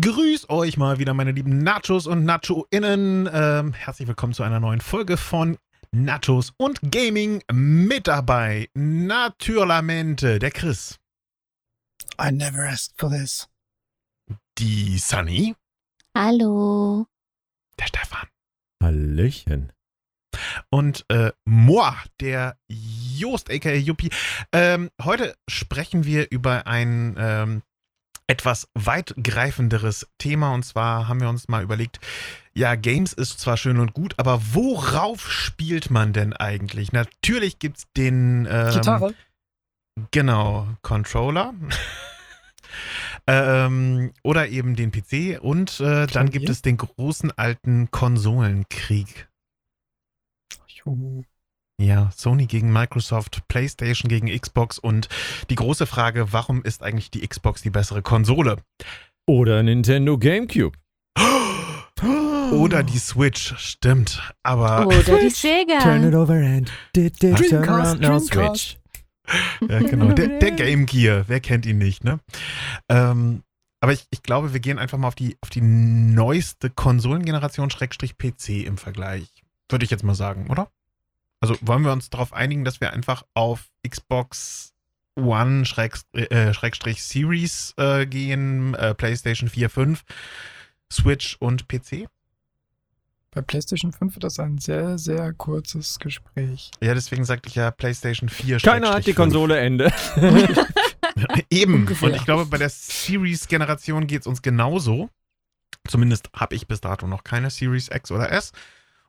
Grüß euch mal wieder, meine lieben Nachos und Nacho-Innen. Ähm, herzlich willkommen zu einer neuen Folge von Nachos und Gaming mit dabei. Naturalmente, der Chris. I never asked for this. Die Sunny. Hallo. Der Stefan. Hallöchen. Und äh, moi, der Joost, aka Yuppie. Ähm, heute sprechen wir über ein ähm, etwas weitgreifenderes Thema. Und zwar haben wir uns mal überlegt, ja, Games ist zwar schön und gut, aber worauf spielt man denn eigentlich? Natürlich gibt es den... Ähm, Gitarre? Genau, Controller. ähm, oder eben den PC. Und äh, dann gibt es den großen alten Konsolenkrieg. Juhu. Ja, Sony gegen Microsoft, PlayStation gegen Xbox und die große Frage, warum ist eigentlich die Xbox die bessere Konsole? Oder Nintendo GameCube. Oder die Switch, stimmt. Aber Oder die Sega. Turn it over and did it turn around now Dreamcast. Switch. ja, genau, der, der Game Gear, wer kennt ihn nicht, ne? Ähm, aber ich, ich glaube, wir gehen einfach mal auf die, auf die neueste Konsolengeneration Schrägstrich PC im Vergleich. Würde ich jetzt mal sagen, oder? Also wollen wir uns darauf einigen, dass wir einfach auf Xbox One äh, Schrägstrich Series äh, gehen, äh, PlayStation 4, 5, Switch und PC? Bei PlayStation 5 wird das ein sehr, sehr kurzes Gespräch. Ja, deswegen sagte ich ja PlayStation 4. Keiner hat die 5. Konsole Ende. Eben. Ungefähr. Und ich glaube, bei der Series-Generation geht es uns genauso. Zumindest habe ich bis dato noch keine Series X oder S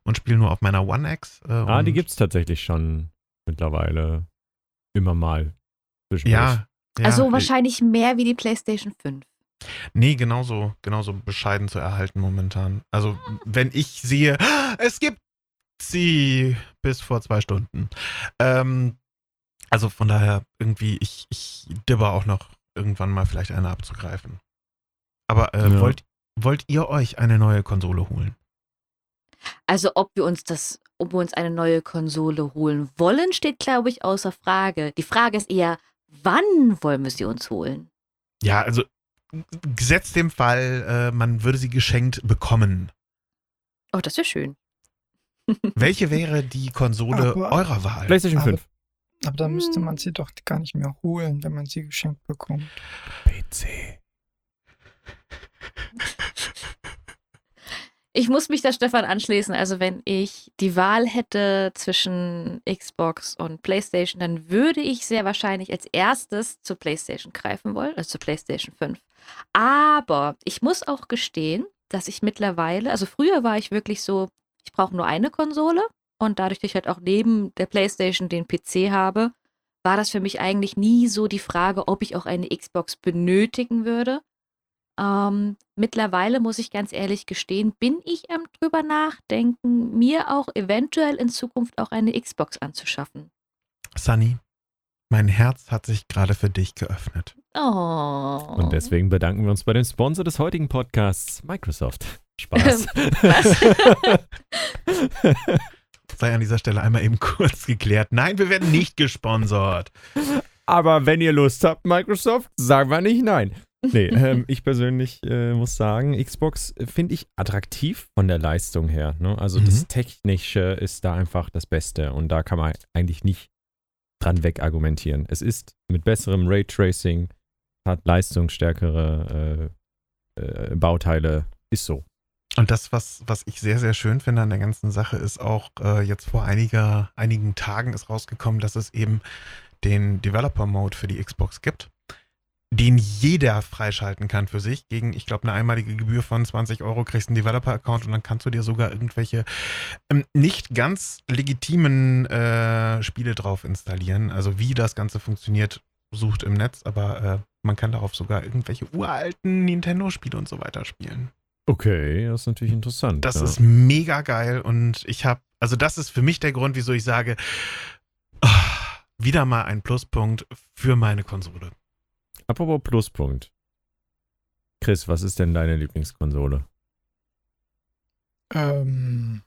und spiele nur auf meiner One X. Äh, ah, die und- gibt's tatsächlich schon mittlerweile immer mal. Ja. ja. also äh, wahrscheinlich mehr wie die PlayStation 5. Nee, genauso, genauso bescheiden zu erhalten momentan. Also, wenn ich sehe, es gibt sie bis vor zwei Stunden. Ähm, also von daher irgendwie, ich, ich dibber auch noch irgendwann mal vielleicht eine abzugreifen. Aber äh, Ja. wollt, wollt ihr euch eine neue Konsole holen? Also ob wir uns das, ob wir uns eine neue Konsole holen wollen, steht, glaube ich, außer Frage. Die Frage ist eher, wann wollen wir sie uns holen? Ja, also gesetzt dem Fall, äh, man würde sie geschenkt bekommen. Oh, das wäre schön. Welche wäre die Konsole Aber- eurer Wahl? PlayStation Aber- 5. Aber da müsste Hm. man sie doch gar nicht mehr holen, wenn man sie geschenkt bekommt. PC. Ich muss mich da Stefan anschließen. Also wenn ich die Wahl hätte zwischen Xbox und PlayStation, dann würde ich sehr wahrscheinlich als erstes zur PlayStation greifen wollen, also zur PlayStation 5. Aber ich muss auch gestehen, dass ich mittlerweile, also früher war ich wirklich so, ich brauche nur eine Konsole und dadurch, dass ich halt auch neben der PlayStation den PC habe, war das für mich eigentlich nie so die Frage, ob ich auch eine Xbox benötigen würde. Ähm, mittlerweile muss ich ganz ehrlich gestehen, bin ich am drüber nachdenken, mir auch eventuell in Zukunft auch eine Xbox anzuschaffen. Sunny, mein Herz hat sich gerade für dich geöffnet. Oh. Und deswegen bedanken wir uns bei dem Sponsor des heutigen Podcasts, Microsoft. Spaß. Sei an dieser Stelle einmal eben kurz geklärt. Nein, wir werden nicht gesponsert. Aber wenn ihr Lust habt, Microsoft, sagen wir nicht nein. Nee, ähm, ich persönlich äh, muss sagen, Xbox finde ich attraktiv von der Leistung her. Ne? Also Mhm. das Technische ist da einfach das Beste und da kann man eigentlich nicht dran wegargumentieren. Es ist mit besserem Raytracing, hat leistungsstärkere äh, äh, Bauteile, ist so. Und das, was, was ich sehr, sehr schön finde an der ganzen Sache, ist auch äh, jetzt vor einiger, einigen Tagen ist rausgekommen, dass es eben den Developer-Mode für die Xbox gibt, den jeder freischalten kann für sich. Gegen, ich glaube, eine einmalige Gebühr von 20 Euro kriegst du einen Developer-Account und dann kannst du dir sogar irgendwelche ähm, nicht ganz legitimen äh, Spiele drauf installieren. Also wie das Ganze funktioniert, sucht im Netz, aber äh, man kann darauf sogar irgendwelche uralten Nintendo-Spiele und so weiter spielen. Okay, das ist natürlich interessant. Das ja. ist mega geil und ich habe, also das ist für mich der Grund, wieso ich sage, ah, wieder mal ein Pluspunkt für meine Konsole. Apropos Pluspunkt. Chris, was ist denn deine Lieblingskonsole? Ähm,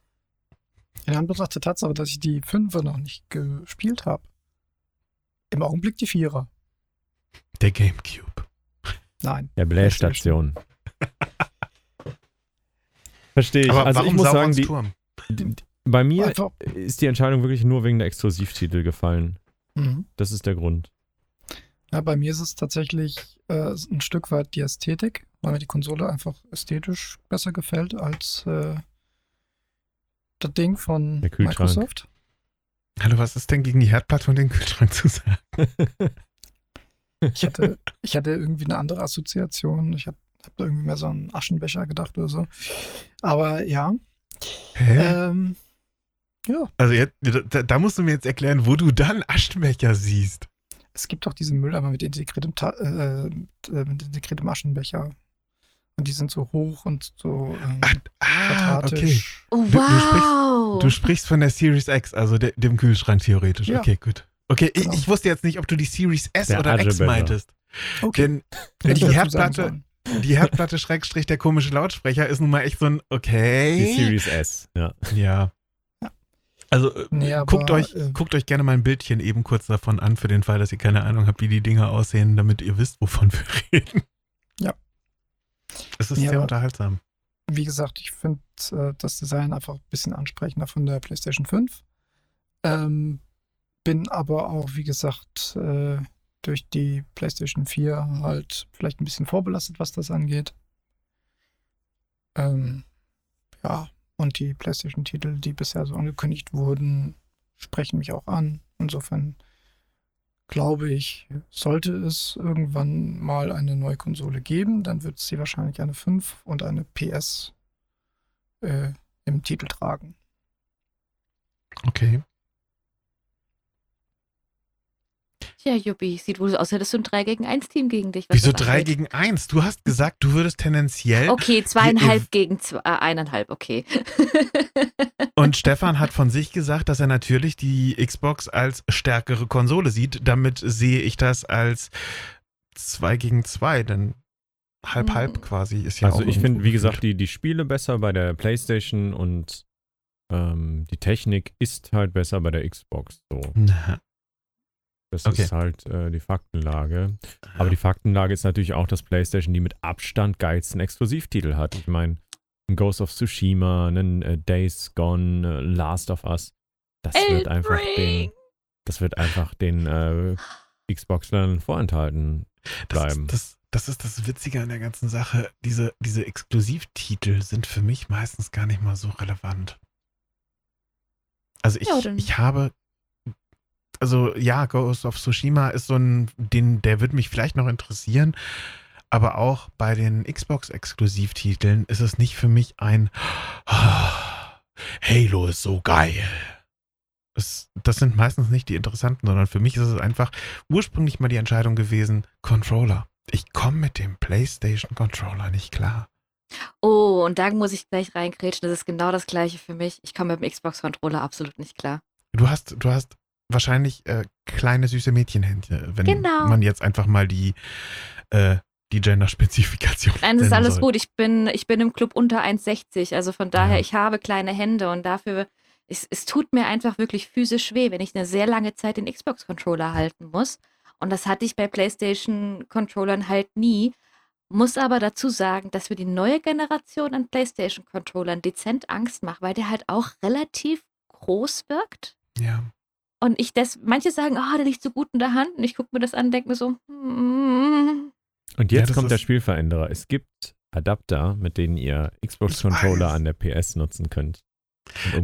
in Anbetracht der Tatsache, dass ich die Fünfer noch nicht gespielt habe. Im Augenblick die Vierer. Der Gamecube. Nein. Der Blähstation. Verstehe ich. Aber also ich warum muss sagen, die, Turm? die, bei mir Einfach, ist die Entscheidung wirklich nur wegen der Exklusivtitel gefallen. mhm. Das ist der Grund. Ja, bei mir ist es tatsächlich äh, ein Stück weit die Ästhetik, weil mir die Konsole einfach ästhetisch besser gefällt als äh, das Ding von. Microsoft. Hallo, was ist denn gegen die Herdplatte und den Kühlschrank zu sagen? Ich hatte, ich hatte irgendwie eine andere Assoziation. Ich habe hab da irgendwie mehr so an Aschenbecher gedacht oder so. Aber ja. Hä? Ähm, ja, Also jetzt, da, da musst du mir jetzt erklären, wo du dann Aschenbecher siehst. Es gibt auch diese Mülleimer mit integriertem, Ta äh, mit, äh, mit integriertem Aschenbecher. Und die sind so hoch und so ähm, Ah, ah okay. Oh, Du- du sprichst- wow. Du sprichst von der Series X, also de, dem Kühlschrank theoretisch. Ja. Okay, gut. Okay, ich, Genau. ich wusste jetzt nicht, ob du die Series S Der oder X Aschebecher. meintest. Okay, Denn hätte die ich Herdplatte, die Herdplatte Schrägstrich der komische Lautsprecher ist nun mal echt so ein okay. Die Series S. Ja. Ja. Also äh, Nee, aber, guckt, euch, äh, guckt euch gerne mal ein Bildchen eben kurz davon an, für den Fall, dass ihr keine Ahnung habt, wie die Dinger aussehen, damit ihr wisst, wovon wir reden. Ja. Es ist Nee, sehr unterhaltsam. wie gesagt, ich finde äh, das Design einfach ein bisschen ansprechender von der PlayStation 5. Ähm, bin aber auch, wie gesagt, äh, durch die PlayStation 4 halt vielleicht ein bisschen vorbelastet, was das angeht. Ähm, ja, und die PlayStation-Titel, die bisher so angekündigt wurden, sprechen mich auch an. Insofern glaube ich, sollte es irgendwann mal eine neue Konsole geben, dann wird sie wahrscheinlich eine 5 und eine PS äh, im Titel tragen. Okay. Tja, Juppie, sieht wohl so aus, hättest du ein 3 gegen 1 Team gegen dich. Wieso das 3 angeht. gegen 1? Du hast gesagt, du würdest tendenziell. Okay, zweieinhalb gegen zwei, äh, eineinhalb, okay. Und Stefan hat von sich gesagt, dass er natürlich die Xbox als stärkere Konsole sieht. Damit sehe ich das als 2 gegen 2, denn halb-halb Mhm. quasi ist ja Also auch ich irgendwo finde, wie gesagt, die, die Spiele besser bei der PlayStation und ähm, die Technik ist halt besser bei der Xbox. So. Na, Das Okay. ist halt äh, die Faktenlage. Aber die Faktenlage ist natürlich auch, dass PlayStation die mit Abstand geilsten Exklusivtitel hat. Ich meine, ein Ghost of Tsushima, ein äh, Days Gone, äh, Last of Us. Das wird Elden einfach den, das wird einfach den äh, Xboxlern vorenthalten das, bleiben. ist, das, das ist das Witzige an der ganzen Sache. Diese, diese Exklusivtitel sind für mich meistens gar nicht mal so relevant. Also ich, Ja, ich habe also ja, Ghost of Tsushima ist so ein, den, der wird mich vielleicht noch interessieren, aber auch bei den Xbox-Exklusivtiteln ist es nicht für mich ein "Ah, Halo ist so geil. Es, das sind meistens nicht die interessanten, sondern für mich ist es einfach ursprünglich mal die Entscheidung gewesen, Controller. Ich komme mit dem PlayStation Controller nicht klar. Oh, und da muss ich gleich reingrätschen. Das ist genau das gleiche für mich. Ich komme mit dem Xbox-Controller absolut nicht klar. Du hast, du hast wahrscheinlich äh, kleine süße Mädchenhände, wenn Genau. man jetzt einfach mal die, äh, die Gender-Spezifikation. Nein, das ist alles soll. gut. Ich bin, ich bin im Club unter 1,60. Also von daher, Ja. ich habe kleine Hände und dafür, es, es tut mir einfach wirklich physisch weh, wenn ich eine sehr lange Zeit den Xbox-Controller halten muss. Und das hatte ich bei PlayStation-Controllern halt nie. Muss aber dazu sagen, dass mir die neue Generation an PlayStation-Controllern dezent Angst macht, weil der halt auch relativ groß wirkt. Ja. Und ich das, manche sagen, ah, der liegt so gut in der Hand. Und ich gucke mir das an und denke mir so, hm, Und Ja, jetzt das kommt der Spielveränderer. Es gibt Adapter, mit denen ihr Xbox-Controller an der PS nutzen könnt.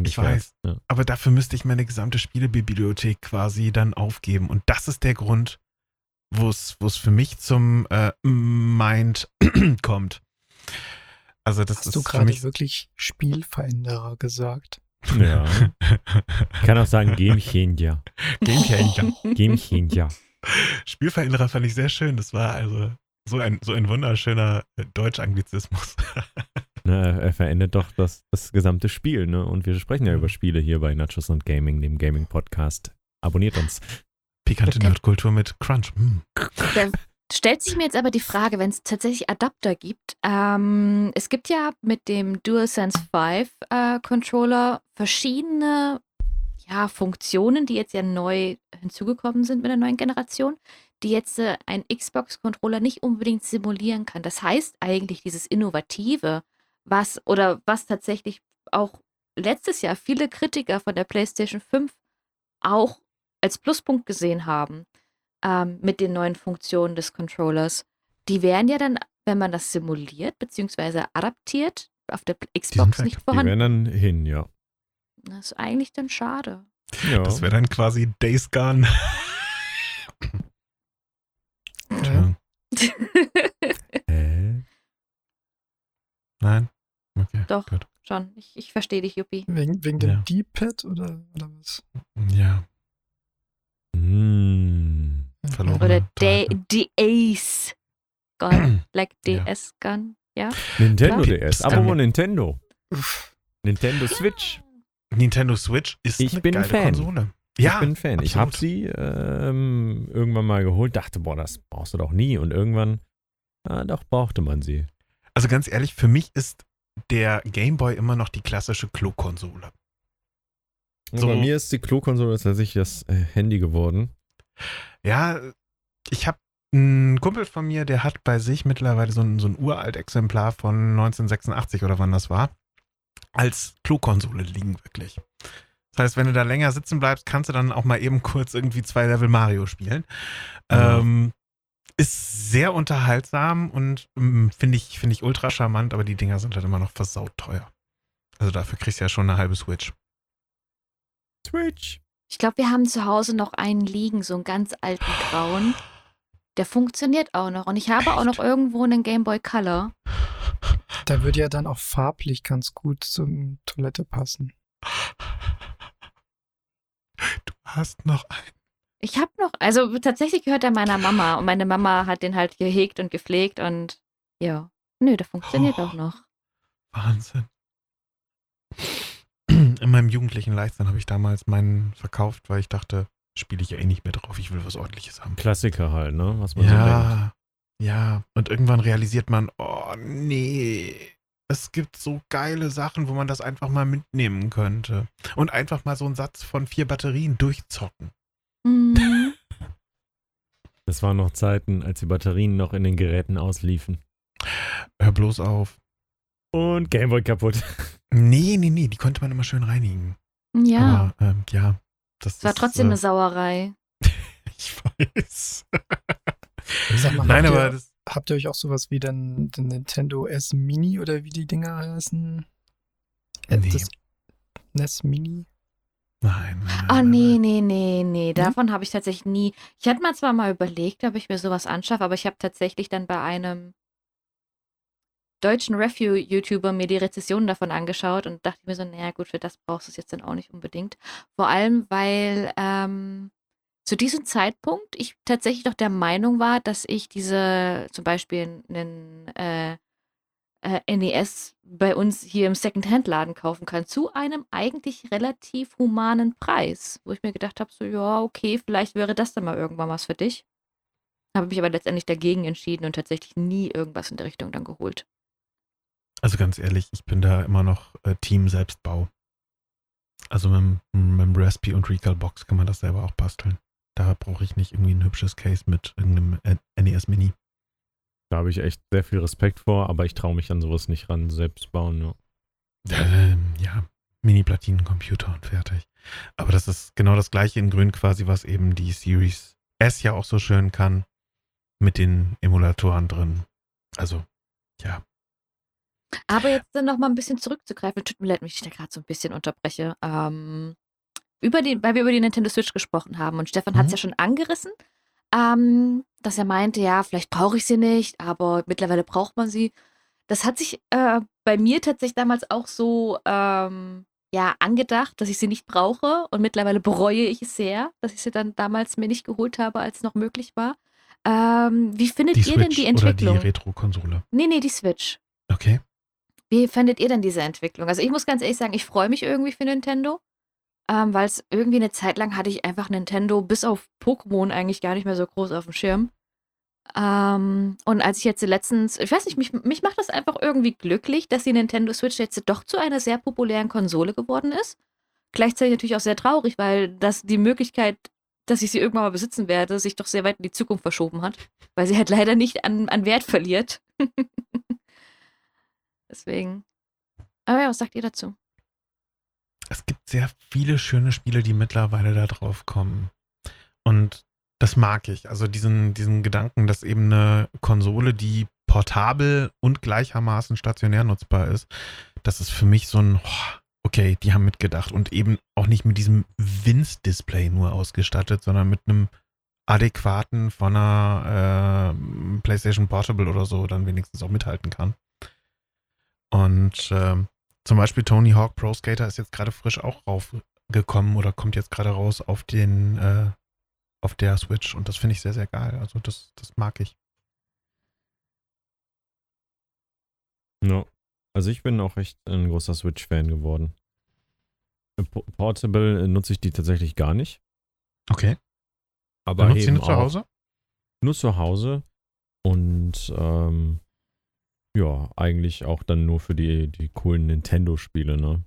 Ich weiß. Ja. Aber dafür müsste ich meine gesamte Spielebibliothek quasi dann aufgeben. Und das ist der Grund, wo es wo es für mich zum äh, Mind kommt. Also das Hast ist du gerade wirklich Spielveränderer gesagt? Ja. Ich kann auch sagen Game Changer. Game Changer. Game Changer. Spielveränderer fand ich sehr schön. Das war also so ein, so ein wunderschöner äh, Deutsch-Anglizismus. Ne, er verändert doch das, das gesamte Spiel, ne? Und wir sprechen ja über Spiele hier bei Nachos und Gaming, dem Gaming-Podcast. Abonniert uns. Pikante Nerdkultur mit Crunch. Hm. Da stellt sich mir jetzt aber die Frage, wenn es tatsächlich Adapter gibt. Ähm, es gibt ja mit dem DualSense 5 äh, Controller verschiedene ja, Funktionen, die jetzt ja neu hinzugekommen sind mit der neuen Generation, die jetzt äh, ein Xbox-Controller nicht unbedingt simulieren kann. Das heißt eigentlich dieses Innovative, was oder was tatsächlich auch letztes Jahr viele Kritiker von der PlayStation 5 auch als Pluspunkt gesehen haben ähm, mit den neuen Funktionen des Controllers. Die wären ja dann, wenn man das simuliert bzw. adaptiert, auf der Xbox weg. nicht Die vorhanden. wären dann hin, ja. Das ist eigentlich dann schade. ja. Das wäre dann quasi Days Gone. Ja. Hä? Nein? Okay. Doch. Gut. Schon. Ich, ich verstehe dich, Juppie. Wegen, wegen dem Ja. D-Pad oder, oder was? Ja, Hm. Verloren. Oder D- DS Gun. Like Ja. DS Gun. Ja. Nintendo Klar. DS. Apropos Nintendo. Nintendo Switch. Nintendo Switch ist Ich eine bin geile Fan. Konsole. Ja, ich bin Fan. Ich absolut. habe sie ähm, irgendwann mal geholt, dachte, boah, das brauchst du doch nie. Und irgendwann, ah, doch, brauchte man sie. Also ganz ehrlich, für mich ist der Game Boy immer noch die klassische Klo-Konsole. So. Bei mir ist die Klo-Konsole tatsächlich das äh, Handy geworden. Ja, ich habe einen Kumpel von mir, der hat bei sich mittlerweile so ein, so ein uralt Exemplar von 1986 oder wann das war, als Klo-Konsole liegen wirklich. Das heißt, wenn du da länger sitzen bleibst, kannst du dann auch mal eben kurz irgendwie zwei Level Mario spielen. Ja. Ähm, ist sehr unterhaltsam und ähm, finde ich, finde ich ultra charmant, aber die Dinger sind halt immer noch versaut teuer. Also dafür kriegst du ja schon eine halbe Switch. Switch. Ich glaube, wir haben zu Hause noch einen liegen, so einen ganz alten grauen. Der funktioniert auch noch. Und ich habe auch noch irgendwo einen Game Boy Color. Der würde ja dann auch farblich ganz gut zum Toilette passen. Du hast noch ein. Ich habe noch, also tatsächlich gehört er meiner Mama. Und meine Mama hat den halt gehegt und gepflegt. Und ja, nö, der funktioniert Oh. auch noch. Wahnsinn. In meinem jugendlichen Leichtsinn habe ich damals meinen verkauft, weil ich dachte, spiele ich ja eh nicht mehr drauf, ich will was ordentliches haben. Klassiker halt, ne? Was man so denkt. Ja, ja. Und irgendwann realisiert man, oh nee, es gibt so geile Sachen, wo man das einfach mal mitnehmen könnte. Und einfach mal so einen Satz von vier Batterien durchzocken. Mhm. Das waren noch Zeiten, als die Batterien noch in den Geräten ausliefen. Hör bloß auf. Und Gameboy kaputt. Nee, nee, nee, die konnte man immer schön reinigen. Ja, Aber ähm, ja, das war ist, trotzdem äh, eine Sauerei. Ich weiß. Sag mal, Nein, habt aber ihr, das, habt ihr euch auch sowas wie den, den Nintendo S Mini oder wie die Dinger heißen? Äh, Nee. Das NES Mini? nein, nein. Oh, nein, nee, nee, nee, nee. Davon habe ich tatsächlich nie. Ich hatte mal zwar mal überlegt, ob ich mir sowas anschaffe, aber ich habe tatsächlich dann bei einem deutschen Review-YouTuber mir die Rezessionen davon angeschaut und dachte mir so, naja, gut, für das brauchst du es jetzt dann auch nicht unbedingt. Vor allem, weil ähm, zu diesem Zeitpunkt ich tatsächlich doch der Meinung war, dass ich diese, zum Beispiel einen äh, äh, NES bei uns hier im Secondhand-Laden kaufen kann, zu einem eigentlich relativ humanen Preis, wo ich mir gedacht habe, so, ja, okay, vielleicht wäre das dann mal irgendwann was für dich. Habe mich aber letztendlich dagegen entschieden und tatsächlich nie irgendwas in der Richtung dann geholt. Also ganz ehrlich, ich bin da immer noch äh, Team Selbstbau. Also mit, dem- mit dem Raspi und Recall Box kann man das selber auch basteln. Da brauche ich nicht irgendwie ein hübsches Case mit irgendeinem NES Mini. Da habe ich echt sehr viel Respekt vor, aber ich traue mich an sowas nicht ran, selbst bauen. Ja. Ähm, ja, Mini-Platinencomputer und fertig. Aber das ist genau das gleiche in Grün quasi, was eben die Series S ja auch so schön kann. Mit den Emulatoren drin. Also, ja. Aber jetzt dann noch mal ein bisschen zurückzugreifen, tut mir leid, wenn ich da gerade so ein bisschen unterbreche. Ähm, über die, weil wir über die Nintendo Switch gesprochen haben und Stefan hat es Mhm. ja schon angerissen, ähm, dass er meinte, ja, vielleicht brauche ich sie nicht, aber mittlerweile braucht man sie. Das hat sich äh, bei mir tatsächlich damals auch so ähm, ja, angedacht, dass ich sie nicht brauche und mittlerweile bereue ich es sehr, dass ich sie dann damals mir nicht geholt habe, als es noch möglich war. Ähm, wie findet Die ihr denn Switch die oder Entwicklung? die Retro-Konsole. nee, nee, die Switch. Okay. Wie findet ihr denn diese Entwicklung? Also ich muss ganz ehrlich sagen, ich freue mich irgendwie für Nintendo, ähm, weil es irgendwie eine Zeit lang hatte ich einfach Nintendo bis auf Pokémon eigentlich gar nicht mehr so groß auf dem Schirm. Ähm, und als ich jetzt letztens, ich weiß nicht, mich, mich macht das einfach irgendwie glücklich, dass die Nintendo Switch jetzt doch zu einer sehr populären Konsole geworden ist. Gleichzeitig natürlich auch sehr traurig, weil das die Möglichkeit dass ich sie irgendwann mal besitzen werde, sich doch sehr weit in die Zukunft verschoben hat, weil sie halt leider nicht an, an Wert verliert. Deswegen. Aber ja, was sagt ihr dazu? Es gibt sehr viele schöne Spiele, die mittlerweile da drauf kommen. Und das mag ich. Also diesen, diesen Gedanken, dass eben eine Konsole, die portabel und gleichermaßen stationär nutzbar ist, das ist für mich so ein, oh, okay, die haben mitgedacht und eben auch nicht mit diesem Winz-Display nur ausgestattet, sondern mit einem adäquaten von einer äh, PlayStation Portable oder so dann wenigstens auch mithalten kann. Und äh, zum Beispiel Tony Hawk Pro Skater ist jetzt gerade frisch auch raufgekommen oder kommt jetzt gerade raus auf den äh, auf der Switch und das finde ich sehr, sehr geil. Also das, das mag ich. No. Also ich bin auch echt ein großer Switch-Fan geworden. Portable nutze ich die tatsächlich gar nicht. Okay. Aber nutzt eben du zu Hause? Nur zu Hause. Und ähm, ja, eigentlich auch dann nur für die, die coolen Nintendo-Spiele, ne?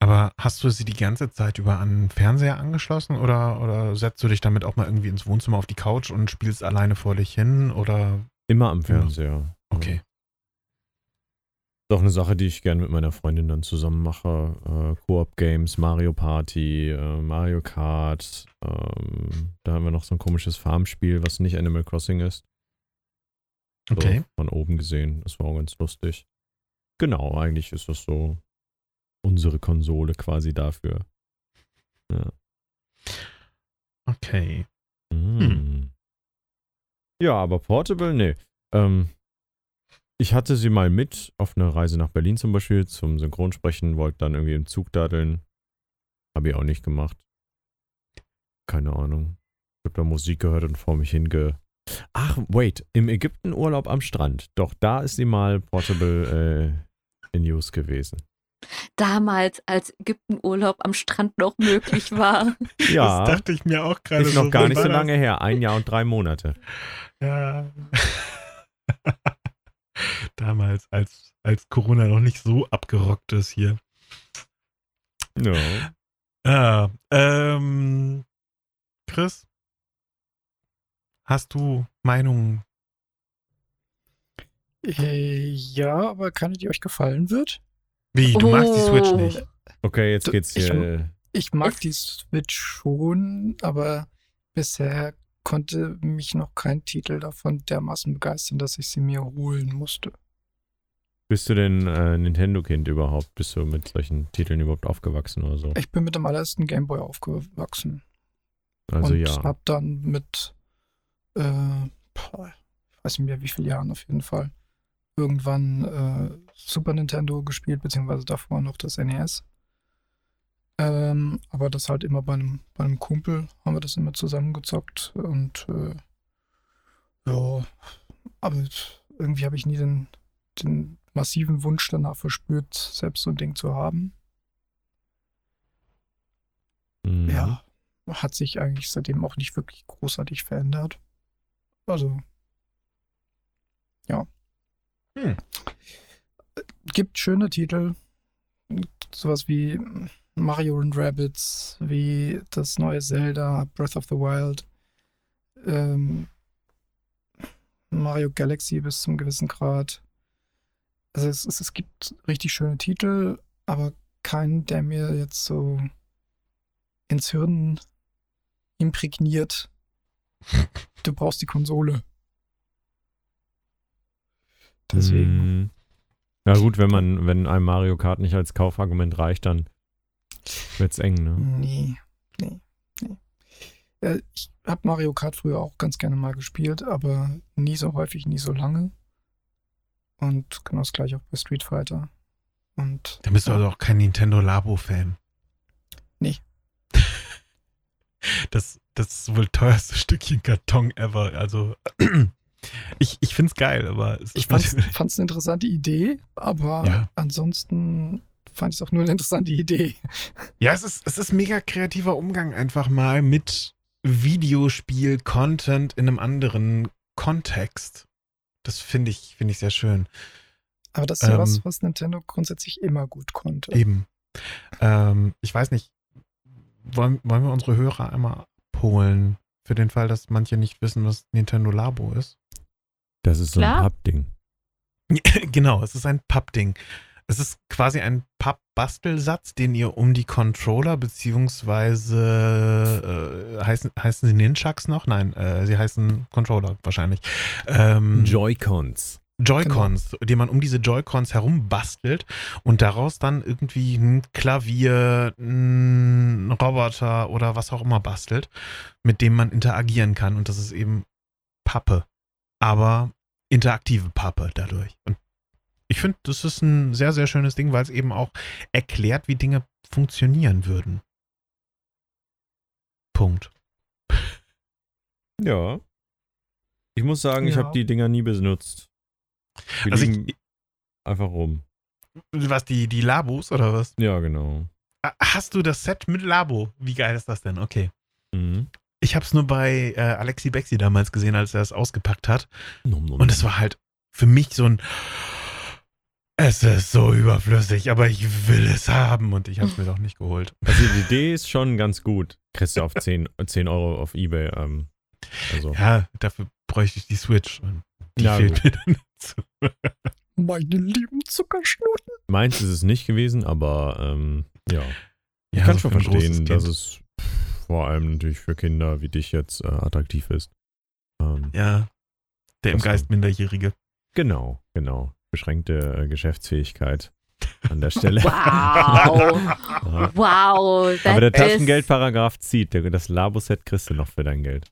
Aber hast du sie die ganze Zeit über an den Fernseher angeschlossen oder, oder setzt du dich damit auch mal irgendwie ins Wohnzimmer auf die Couch und spielst alleine vor dich hin oder? Immer am Fernseher. Okay. Doch eine Sache, die ich gerne mit meiner Freundin dann zusammen mache. Äh, Koop-Games, Mario Party, äh, Mario Kart. Ähm, da haben wir noch so ein komisches Farmspiel, was nicht Animal Crossing ist. So, Okay. Von oben gesehen. Das war auch ganz lustig. Genau, eigentlich ist das so unsere Konsole quasi dafür. Ja. Okay. Mm. Ja, aber Portable, nee. Ähm, ich hatte sie mal mit auf einer Reise nach Berlin zum Beispiel zum Synchronsprechen, wollte dann irgendwie im Zug daddeln. Habe ich auch nicht gemacht. Keine Ahnung. Ich habe da Musik gehört und vor mich hinge. Ach, wait, im Ägyptenurlaub am Strand. Doch da ist sie mal portable äh, in Use gewesen. Damals, als Ägyptenurlaub am Strand noch möglich war. Ja, Das dachte ich mir auch gerade. ist noch gar nicht so das? lange her. Ein Jahr und drei Monate. Ja. Damals, als, als Corona noch nicht so abgerockt ist hier. Ja. Ah, ähm, Chris, hast du Meinungen? Äh, ja, aber kann die euch gefallen wird? Wie, du magst die Switch Oh. nicht? Okay, jetzt geht's ich- hier. Ich mag Es- die Switch schon, aber bisher konnte mich noch kein Titel davon dermaßen begeistern, dass ich sie mir holen musste. Bist du denn äh, Nintendo-Kind überhaupt? Bist du mit solchen Titeln überhaupt aufgewachsen oder so? Ich bin mit dem allerersten Gameboy aufgewachsen Also und ja. habe dann mit, äh, ich weiß nicht mehr wie viele Jahren auf jeden Fall, irgendwann äh, Super Nintendo gespielt, beziehungsweise davor noch das NES. Ähm, aber das halt immer bei einem, bei einem Kumpel haben wir das immer zusammengezockt und äh, ja, aber irgendwie habe ich nie den, den massiven Wunsch danach verspürt, selbst so ein Ding zu haben. Mhm. Ja, hat sich eigentlich seitdem auch nicht wirklich großartig verändert. Also, ja. Hm. Gibt schöne Titel, sowas wie Mario and Rabbids, wie das neue Zelda, Breath of the Wild, ähm, Mario Galaxy bis zum gewissen Grad. Also es, es, es gibt richtig schöne Titel, aber keinen, der mir jetzt so ins Hirn imprägniert. Du brauchst die Konsole. Deswegen. Mhm. Ja gut, wenn man, wenn einem Mario Kart nicht als Kaufargument reicht, dann wird's eng, ne? Nee, nee, nee. Äh, ich habe Mario Kart früher auch ganz gerne mal gespielt, aber nie so häufig, nie so lange. Und genau das gleiche auch bei Street Fighter. Und Dann bist du also auch kein Nintendo Labo-Fan. Nee. Das, das ist wohl teuerste Stückchen Karton ever. Also, ich, ich finde es geil, aber es ich fand es eine interessante Idee, aber Ja. ansonsten fand ich es auch nur eine interessante Idee. Ja, es ist, es ist mega kreativer Umgang einfach mal mit Videospiel-Content in einem anderen Kontext. Das finde ich, finde ich sehr schön. Aber das ist ja Ähm. was, was Nintendo grundsätzlich immer gut konnte. Eben. Ähm, ich weiß nicht, wollen, wollen wir unsere Hörer einmal abholen? Für den Fall, dass manche nicht wissen, was Nintendo Labo ist. Das ist so Klar. ein Pappding. genau, es ist ein Pappding. Es ist quasi ein Pappbastelsatz, den ihr um die Controller beziehungsweise äh, heißen, heißen sie Ninjax noch? Nein, äh, sie heißen Controller wahrscheinlich. Ähm, Joy-Cons. Joy-Cons, die man um diese Joy-Cons herum bastelt und daraus dann irgendwie ein Klavier, ein Roboter oder was auch immer bastelt, mit dem man interagieren kann. Und das ist eben Pappe. Aber interaktive Pappe dadurch. Und ich finde, das ist ein sehr, sehr schönes Ding, weil es eben auch erklärt, wie Dinge funktionieren würden. Punkt. Ja. Ich muss sagen, ich Ja. habe die Dinger nie benutzt. Die Also ich, einfach rum. was, die, die Labos oder was? Ja, genau. Ah, Hast du das Set mit Labo? Wie geil ist das denn? Okay. Mhm. Ich habe es nur bei äh, Alexi Bexi damals gesehen, als er es ausgepackt hat. Nom, nom, Und es war halt für mich so ein. Es ist so überflüssig, aber ich will es haben und ich habe es mir doch nicht geholt. Also die Idee ist schon ganz gut. Kriegst du auf 10, 10 Euro auf Ebay. Ähm, also, Ja, dafür bräuchte ich die Switch. Und die Ja, fehlt mir dann dazu. Meine lieben Zuckerschnuten. meins ist es nicht gewesen, aber ähm, ja. Ich Ja, kann schon verstehen, dass es vor allem natürlich für Kinder wie dich jetzt äh, attraktiv ist. Ähm, Ja, der im Geist. Minderjährige. Genau, genau. Beschränkte äh, Geschäftsfähigkeit an der Stelle. Wow. Wow. Aber der Taschengeldparagraf zieht. Das Labo-Set kriegst du noch für dein Geld.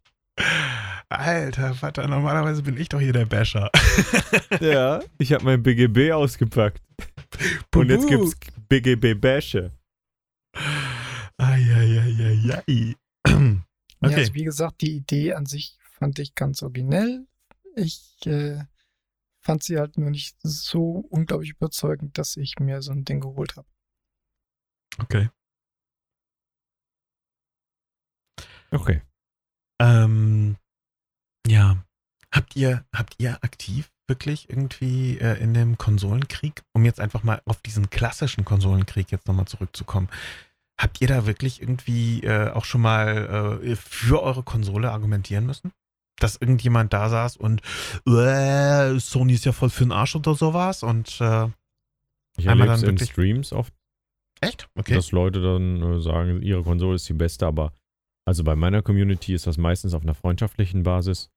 Alter Vater, normalerweise bin ich doch hier der Basher. Ja, ich habe mein BGB ausgepackt. Und jetzt gibt's BGB-Bäsche. Eieieiei. Ja, Okay. also wie gesagt, die Idee an sich fand ich ganz originell. Ich äh, fand sie halt nur nicht so unglaublich überzeugend, dass ich mir so ein Ding geholt habe. Okay. Okay. Ähm, ja. Habt ihr, habt ihr aktiv wirklich irgendwie äh, in dem Konsolenkrieg, um jetzt einfach mal auf diesen klassischen Konsolenkrieg jetzt nochmal zurückzukommen, habt ihr da wirklich irgendwie äh, auch schon mal äh, für eure Konsole argumentieren müssen? Dass irgendjemand da saß und äh, Sony ist ja voll für den Arsch oder sowas und äh, Ich Einmal dann in Streams oft, echt? Okay. dass Leute dann äh, sagen, ihre Konsole ist die beste, aber also bei meiner Community ist das meistens auf einer freundschaftlichen Basis.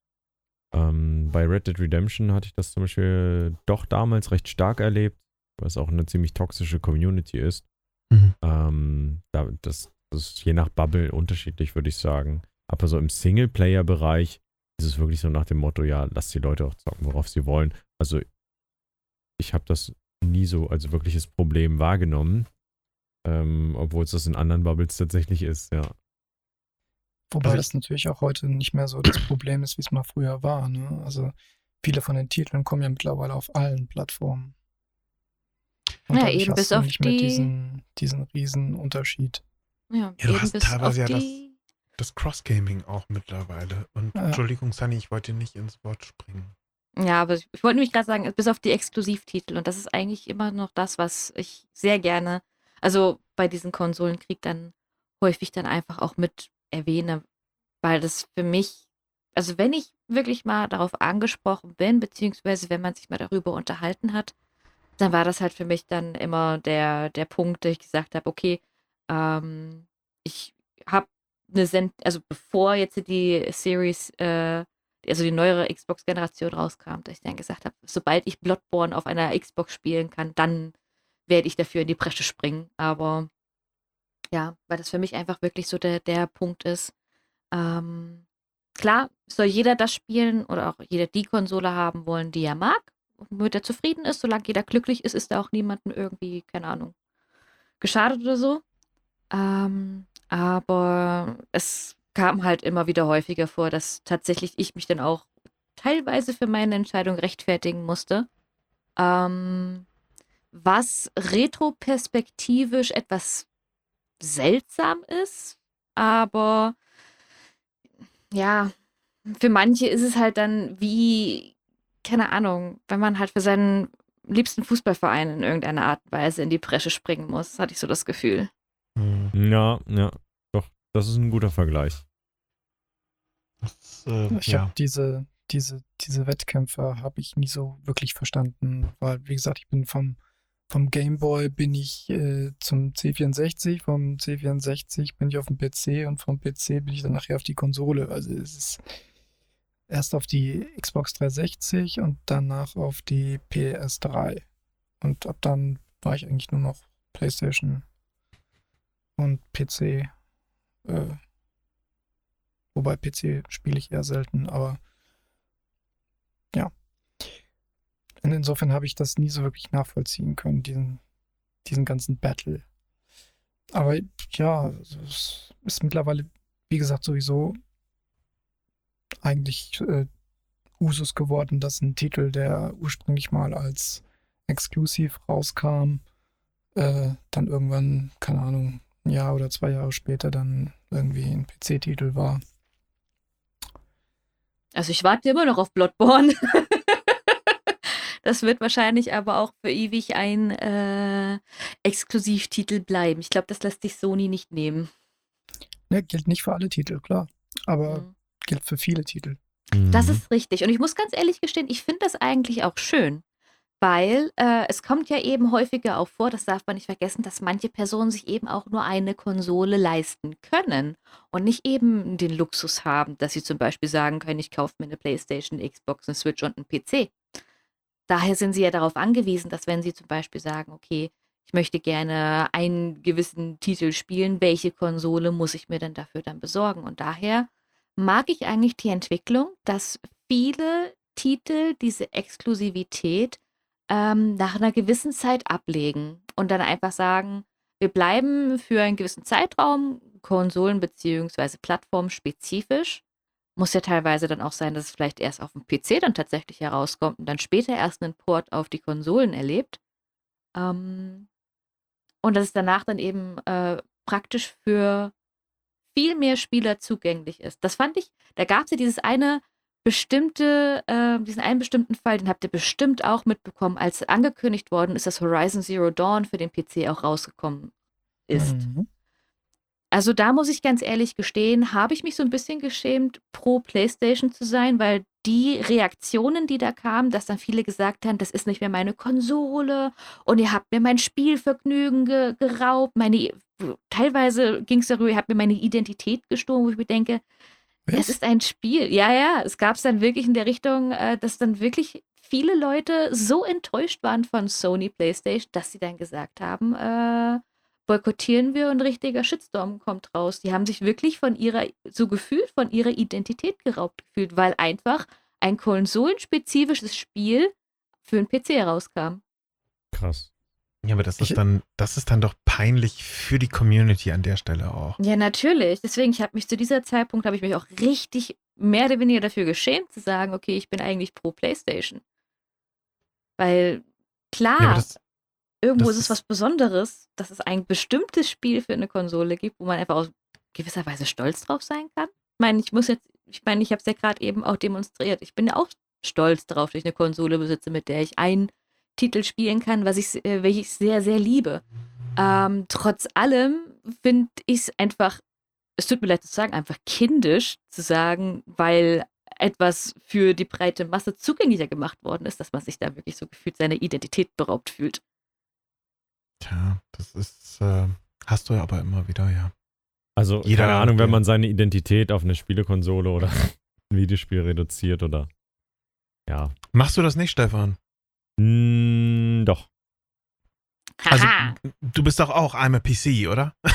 Ähm, bei Red Dead Redemption hatte ich das zum Beispiel doch damals recht stark erlebt, weil es auch eine ziemlich toxische Community ist. Mhm. Ähm, da, das, das ist je nach Bubble unterschiedlich, würde ich sagen. Aber so im Singleplayer-Bereich ist es wirklich so nach dem Motto, ja, lass die Leute auch zocken, worauf sie wollen. Also ich habe das nie so als wirkliches Problem wahrgenommen, ähm, obwohl es das in anderen Bubbles tatsächlich ist, ja. Wobei Also das natürlich auch heute nicht mehr so das Problem ist, wie es mal früher war. Ne? Also viele von den Titeln kommen ja mittlerweile auf allen Plattformen. Und Ja, eben bis auf nicht mehr die- diesen, diesen riesen Unterschied. Ja, Ja, du eben hast bis teilweise auf ja das- die, Das Cross-Gaming auch mittlerweile. Und Ja. Entschuldigung, Sunny, ich wollte nicht ins Wort springen. Ja, aber ich wollte nämlich gerade sagen, bis auf die Exklusivtitel. Und das ist eigentlich immer noch das, was ich sehr gerne, also bei diesem Konsolenkrieg dann häufig dann einfach auch mit erwähne, weil das für mich, also wenn ich wirklich mal darauf angesprochen bin, beziehungsweise wenn man sich mal darüber unterhalten hat, dann war das halt für mich dann immer der, der Punkt, dass ich gesagt habe, okay, ähm, ich habe eine Send also bevor jetzt die Series, äh, also die neuere Xbox-Generation rauskam, dass ich dann gesagt habe, sobald ich Bloodborne auf einer Xbox spielen kann, dann werde ich dafür in die Bresche springen. Aber ja, weil das für mich einfach wirklich so der, der Punkt ist. Ähm, klar, soll jeder das spielen oder auch jeder die Konsole haben wollen, die er mag, womit er zufrieden ist. Solange jeder glücklich ist, ist da auch niemandem irgendwie, keine Ahnung, geschadet oder so. Ähm, aber es kam halt immer wieder häufiger vor, dass tatsächlich ich mich dann auch teilweise für meine Entscheidung rechtfertigen musste. Ähm, was retroperspektivisch etwas seltsam ist, aber ja, für manche ist es halt dann wie, keine Ahnung, wenn man halt für seinen liebsten Fußballverein in irgendeiner Art und Weise in die Bresche springen muss, hatte ich so das Gefühl. Hm. Ja, ja, doch, das ist ein guter Vergleich. Das, äh, Ich ja. habe diese, diese, diese Wettkämpfe habe ich nie so wirklich verstanden, weil, wie gesagt, ich bin vom, vom Game Boy bin ich äh, zum C64, vom C64 bin ich auf dem PC und vom PC bin ich dann nachher auf die Konsole. Also es ist erst auf die Xbox 360 und danach auf die PS3. Und ab dann war ich eigentlich nur noch PlayStation und PC. Äh, wobei PC spiele ich eher selten, aber ja. Und insofern habe ich das nie so wirklich nachvollziehen können, diesen, diesen ganzen Battle. Aber ja, es ist mittlerweile, wie gesagt, sowieso eigentlich äh, Usus geworden, dass ein Titel, der ursprünglich mal als exklusiv rauskam, äh, dann irgendwann, keine Ahnung, ein Jahr oder zwei Jahre später dann irgendwie ein PC-Titel war. Also ich warte immer noch auf Bloodborne. das wird wahrscheinlich aber auch für ewig ein äh, Exklusivtitel bleiben. Ich glaube, das lässt sich Sony nicht nehmen. Ne, gilt nicht für alle Titel, klar. Aber Mhm. gilt für viele Titel. Das Mhm. ist richtig. Und ich muss ganz ehrlich gestehen, ich finde das eigentlich auch schön. Weil äh, es kommt ja eben häufiger auch vor, das darf man nicht vergessen, dass manche Personen sich eben auch nur eine Konsole leisten können und nicht eben den Luxus haben, dass sie zum Beispiel sagen können, ich kaufe mir eine Playstation, eine Xbox, eine Switch und einen PC. Daher sind sie ja darauf angewiesen, dass wenn sie zum Beispiel sagen, okay, ich möchte gerne einen gewissen Titel spielen, welche Konsole muss ich mir denn dafür dann besorgen? Und daher mag ich eigentlich die Entwicklung, dass viele Titel diese Exklusivität ähm, nach einer gewissen Zeit ablegen und dann einfach sagen, wir bleiben für einen gewissen Zeitraum Konsolen- bzw. plattformspezifisch. Muss ja teilweise dann auch sein, dass es vielleicht erst auf dem PC dann tatsächlich herauskommt und dann später erst einen Port auf die Konsolen erlebt. Ähm, und dass es danach dann eben äh, praktisch für viel mehr Spieler zugänglich ist. Das fand ich, da gab es ja dieses eine bestimmte, äh, diesen einen bestimmten Fall, den habt ihr bestimmt auch mitbekommen, als angekündigt worden ist, dass Horizon Zero Dawn für den PC auch rausgekommen ist. Mhm. Also da muss ich ganz ehrlich gestehen, habe ich mich so ein bisschen geschämt, pro PlayStation zu sein, weil die Reaktionen, die da kamen, dass dann viele gesagt haben, das ist nicht mehr meine Konsole und ihr habt mir mein Spielvergnügen ge geraubt, meine teilweise ging es darüber, ihr habt mir meine Identität gestohlen, wo ich mir denke, es Was? ist ein Spiel. Ja, ja, es gab es dann wirklich in der Richtung, äh, dass dann wirklich viele Leute so enttäuscht waren von Sony PlayStation, dass sie dann gesagt haben, äh, boykottieren wir und ein richtiger Shitstorm kommt raus. Die haben sich wirklich von ihrer, so gefühlt, von ihrer Identität geraubt gefühlt, weil einfach ein konsolenspezifisches Spiel für einen PC herauskam. Krass. Ja, aber das ist dann, das ist dann doch peinlich für die Community an der Stelle auch. Ja, natürlich. Deswegen, ich habe mich zu dieser Zeitpunkt, habe ich mich auch richtig mehr oder weniger dafür geschämt, zu sagen, okay, ich bin eigentlich pro PlayStation. Weil, klar, Ja, das, irgendwo das ist es was Besonderes, dass es ein bestimmtes Spiel für eine Konsole gibt, wo man einfach aus gewisser Weise stolz drauf sein kann. Ich meine, ich muss jetzt, ich meine, ich habe es ja gerade eben auch demonstriert. Ich bin ja auch stolz darauf, dass ich eine Konsole besitze, mit der ich einen Titel spielen kann, was ich, äh, welche ich sehr, sehr liebe. Ähm, trotz allem finde ich es einfach, es tut mir leid zu sagen, einfach kindisch zu sagen, weil etwas für die breite Masse zugänglicher gemacht worden ist, dass man sich da wirklich so gefühlt seiner Identität beraubt fühlt. Tja, das ist, äh, hast du ja aber immer wieder, ja. Also, Jeder- keine Ahnung, wenn man seine Identität auf eine Spielekonsole oder ein Videospiel reduziert oder. Ja. Machst du das nicht, Stefan? Mm, doch. Also, du bist doch auch I'm a PC, oder?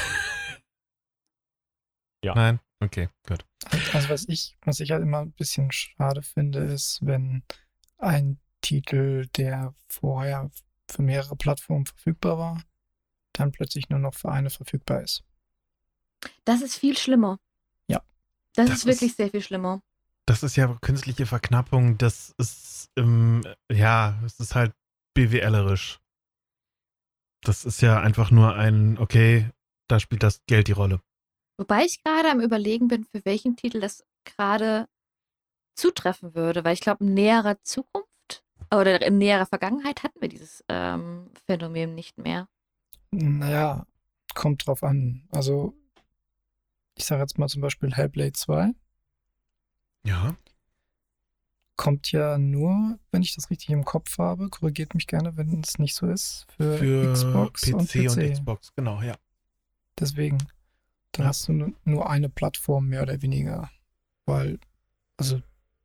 Ja. Nein? Okay, gut. Also was ich, was ich halt immer ein bisschen schade finde, ist, wenn ein Titel, der vorher für mehrere Plattformen verfügbar war, dann plötzlich nur noch für eine verfügbar ist. Das ist viel schlimmer. Ja. Das, Das ist wirklich ist- sehr viel schlimmer. Das ist ja künstliche Verknappung, das ist, ähm, ja, es ist halt BWLerisch. Das ist ja einfach nur ein, okay, da spielt das Geld die Rolle. Wobei ich gerade am Überlegen bin, für welchen Titel das gerade zutreffen würde, weil ich glaube, in näherer Zukunft oder in näherer Vergangenheit hatten wir dieses ähm, Phänomen nicht mehr. Naja, kommt drauf an. Also, ich sage jetzt mal zum Beispiel Hellblade 2. Ja. Kommt ja nur, wenn ich das richtig im Kopf habe, korrigiert mich gerne, wenn es nicht so ist, für, Für Xbox PC und PC. Xbox, genau, ja. Deswegen, dann Ja. hast du nu- nur eine Plattform mehr oder weniger. Weil, also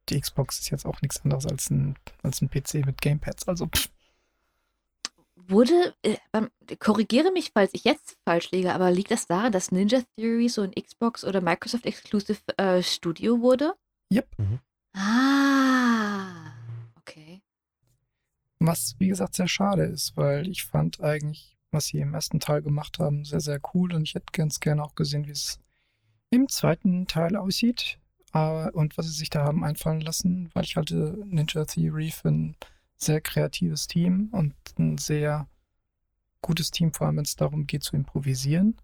die Xbox ist jetzt auch nichts anderes als ein, als ein PC mit Gamepads. Also pff, Wurde, äh, beim- korrigiere mich, falls ich jetzt falsch liege, aber liegt das daran, dass Ninja Theory so ein Xbox oder Microsoft Exclusive äh, Studio wurde? Yep. Mhm. Ah, okay. was wie gesagt sehr schade ist, weil ich fand eigentlich, was sie im ersten Teil gemacht haben, sehr, sehr cool und ich hätte ganz gerne auch gesehen, wie es im zweiten Teil aussieht äh, und was sie sich da haben einfallen lassen, weil ich halte Ninja Theory für ein sehr kreatives Team und ein sehr gutes Team, vor allem wenn es darum geht zu improvisieren,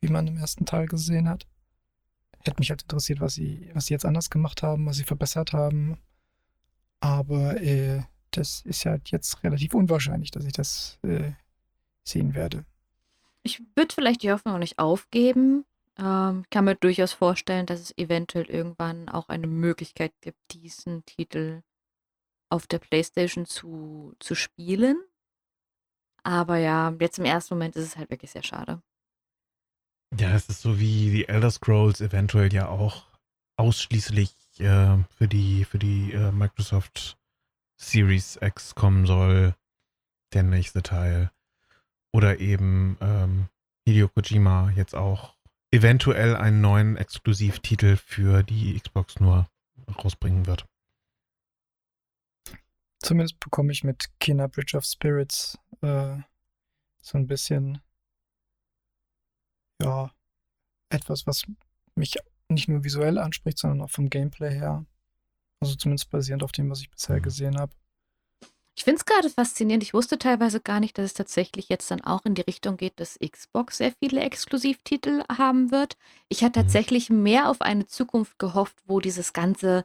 wie man im ersten Teil gesehen hat. Hätte mich halt interessiert, was sie, was sie jetzt anders gemacht haben, was sie verbessert haben. Aber äh, das ist ja jetzt relativ unwahrscheinlich, dass ich das äh, sehen werde. Ich würde vielleicht die Hoffnung nicht aufgeben. Ähm, kann mir durchaus vorstellen, dass es eventuell irgendwann auch eine Möglichkeit gibt, diesen Titel auf der PlayStation zu, zu spielen. Aber ja, jetzt im ersten Moment ist es halt wirklich sehr schade. Ja, es ist so wie die Elder Scrolls eventuell ja auch ausschließlich äh, für die, für die äh, Microsoft Series X kommen soll, der nächste Teil. Oder eben ähm, Hideo Kojima jetzt auch eventuell einen neuen Exklusivtitel für die Xbox nur rausbringen wird. Zumindest bekomme ich mit Kina Bridge of Spirits äh, so ein bisschen, ja, etwas, was mich nicht nur visuell anspricht, sondern auch vom Gameplay her. Also zumindest basierend auf dem, was ich bisher Mhm. gesehen habe. Ich finde es gerade faszinierend. Ich wusste teilweise gar nicht, dass es tatsächlich jetzt dann auch in die Richtung geht, dass Xbox sehr viele Exklusivtitel haben wird. Ich hatte Mhm. tatsächlich mehr auf eine Zukunft gehofft, wo dieses ganze,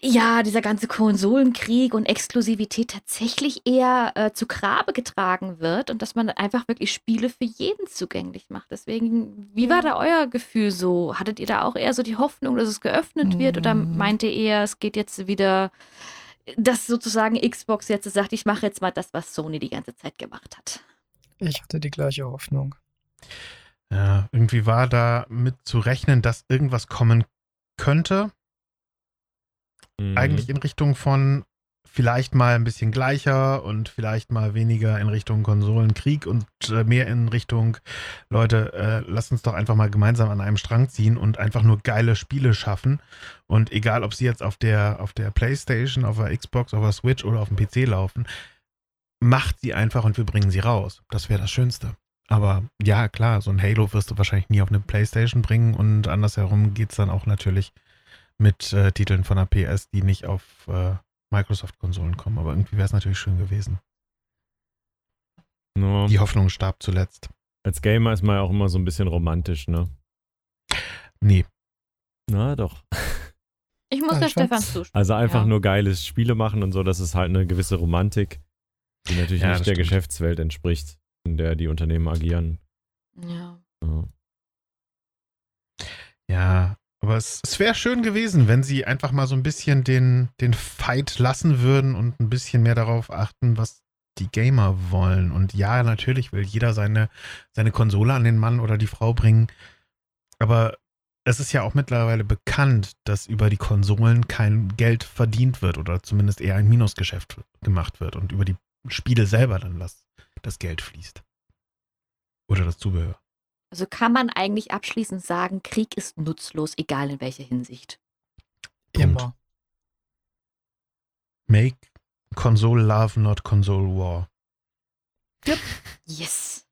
ja, dieser ganze Konsolenkrieg und Exklusivität tatsächlich eher äh, zu Grabe getragen wird und dass man einfach wirklich Spiele für jeden zugänglich macht. Deswegen, wie war da euer Gefühl so? Hattet ihr da auch eher so die Hoffnung, dass es geöffnet wird oder Mm. meint ihr eher, es geht jetzt wieder dass sozusagen Xbox jetzt sagt, ich mache jetzt mal das, was Sony die ganze Zeit gemacht hat. Ich hatte die gleiche Hoffnung. Ja, irgendwie war da mit zu rechnen, dass irgendwas kommen könnte. Mhm. eigentlich in Richtung von vielleicht mal ein bisschen gleicher und vielleicht mal weniger in Richtung Konsolenkrieg und äh, mehr in Richtung, Leute, äh, lasst uns doch einfach mal gemeinsam an einem Strang ziehen und einfach nur geile Spiele schaffen. Und egal, ob sie jetzt auf der, auf der Playstation, auf der Xbox, auf der Switch oder auf dem PC laufen, macht sie einfach und wir bringen sie raus. Das wäre das Schönste. Aber ja, klar, so ein Halo wirst du wahrscheinlich nie auf eine Playstation bringen und andersherum geht es dann auch natürlich mit äh, Titeln von der PS, die nicht auf äh, Microsoft-Konsolen kommen. Aber irgendwie wäre es natürlich schön gewesen. Nur, Die Hoffnung starb zuletzt. als Gamer ist man ja auch immer so ein bisschen romantisch, ne? Nee. Na doch. Ich muss Ja, der Stefan zustimmen. Also einfach Ja. nur geiles Spiele machen und so, das ist halt eine gewisse Romantik, die natürlich Ja, nicht der stimmt. Geschäftswelt entspricht, in der die Unternehmen agieren. Ja. Ja. Ja, aber es, es wäre schön gewesen, wenn sie einfach mal so ein bisschen den, den Fight lassen würden und ein bisschen mehr darauf achten, was die Gamer wollen. Und ja, natürlich will jeder seine, seine Konsole an den Mann oder die Frau bringen. Aber es ist ja auch mittlerweile bekannt, dass über die Konsolen kein Geld verdient wird oder zumindest eher ein Minusgeschäft gemacht wird und über die Spiele selber dann das, das Geld fließt. Oder das Zubehör. Also kann man eigentlich abschließend sagen, Krieg ist nutzlos, egal in welcher Hinsicht. Immer. Make console love, not console war. Yes.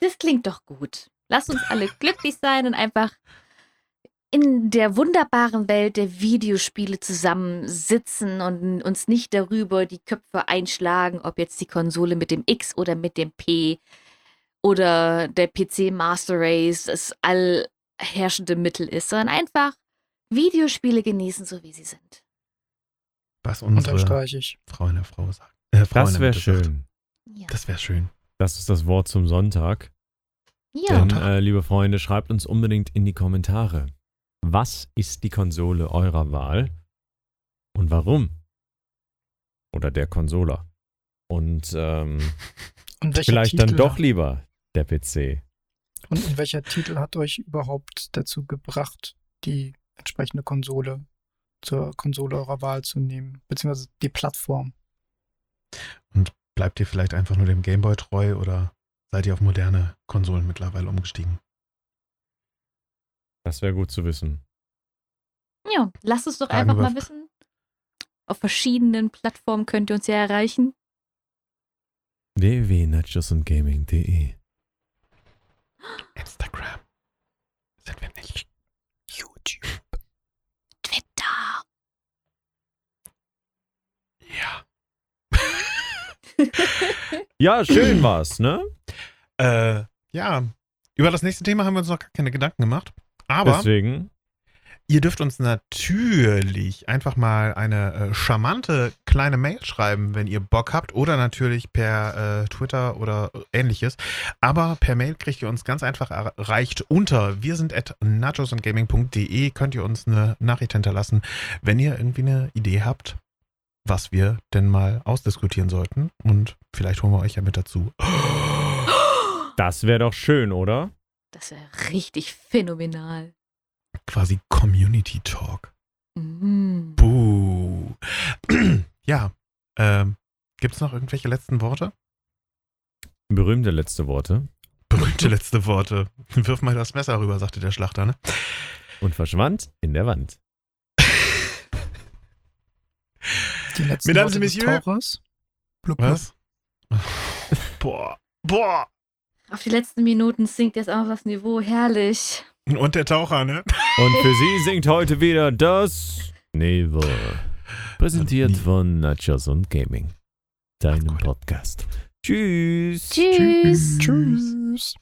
Das klingt doch gut. Lasst uns alle glücklich sein und einfach in der wunderbaren Welt der Videospiele zusammensitzen und uns nicht darüber die Köpfe einschlagen, ob jetzt die Konsole mit dem X oder mit dem P oder der PC Master Race das allherrschende Mittel ist, sondern einfach Videospiele genießen, so wie sie sind. Was unsere Unterstreiche ich. Frau in der Frau sagt. Äh, Frau Das wäre schön. Ja. Das wäre schön. Das ist das Wort zum Sonntag. ja. Denn, äh, liebe Freunde, schreibt uns unbedingt in die Kommentare. was ist die Konsole eurer Wahl und warum? Oder der Consoler. Und ähm, Und vielleicht Titel, dann doch lieber der PC. Und, und welcher Titel hat euch überhaupt dazu gebracht, die entsprechende Konsole zur Konsole eurer Wahl zu nehmen? Beziehungsweise die Plattform? Bleibt ihr vielleicht einfach nur dem Gameboy treu oder seid ihr auf moderne Konsolen mittlerweile umgestiegen? Das wäre gut zu wissen. Ja, lasst es doch Fragen einfach mal wissen. Auf verschiedenen Plattformen könnt ihr uns ja erreichen. www.nachosundgaming.de Instagram. Sind wir nicht. YouTube. Twitter. Ja. Ja, schön war's, ne? Äh, ja. Über das nächste Thema haben wir uns noch gar keine Gedanken gemacht. Aber Deswegen, ihr dürft uns natürlich einfach mal eine äh, charmante kleine Mail schreiben, wenn ihr Bock habt. Oder natürlich per äh, Twitter oder ähnliches. Aber per Mail kriegt ihr uns ganz einfach erreicht unter wir sind at nachosundgaming.de könnt ihr uns eine Nachricht hinterlassen, wenn ihr irgendwie eine Idee habt, was wir denn mal ausdiskutieren sollten. Und vielleicht holen wir euch ja mit dazu. das wäre doch schön, oder? Das wäre richtig phänomenal. Quasi Community Talk. Mhm. Buh. ja. Ähm, Gibt es noch irgendwelche letzten Worte? Berühmte letzte Worte. Berühmte letzte Worte. Wirf mal das Messer rüber, sagte der Schlachter, ne? Und verschwand in der Wand. Die letzten Mesdames Worte des. Tauchers. Blub, blub. Was? Boah. Boah. Auf die letzten Minuten sinkt jetzt auch das Niveau. Herrlich. Und der Taucher, ne? Und für sie singt heute wieder das Niveau. Präsentiert von Nachos und Gaming. Deinem. Podcast. Tschüss. Tschüss. Tschüss.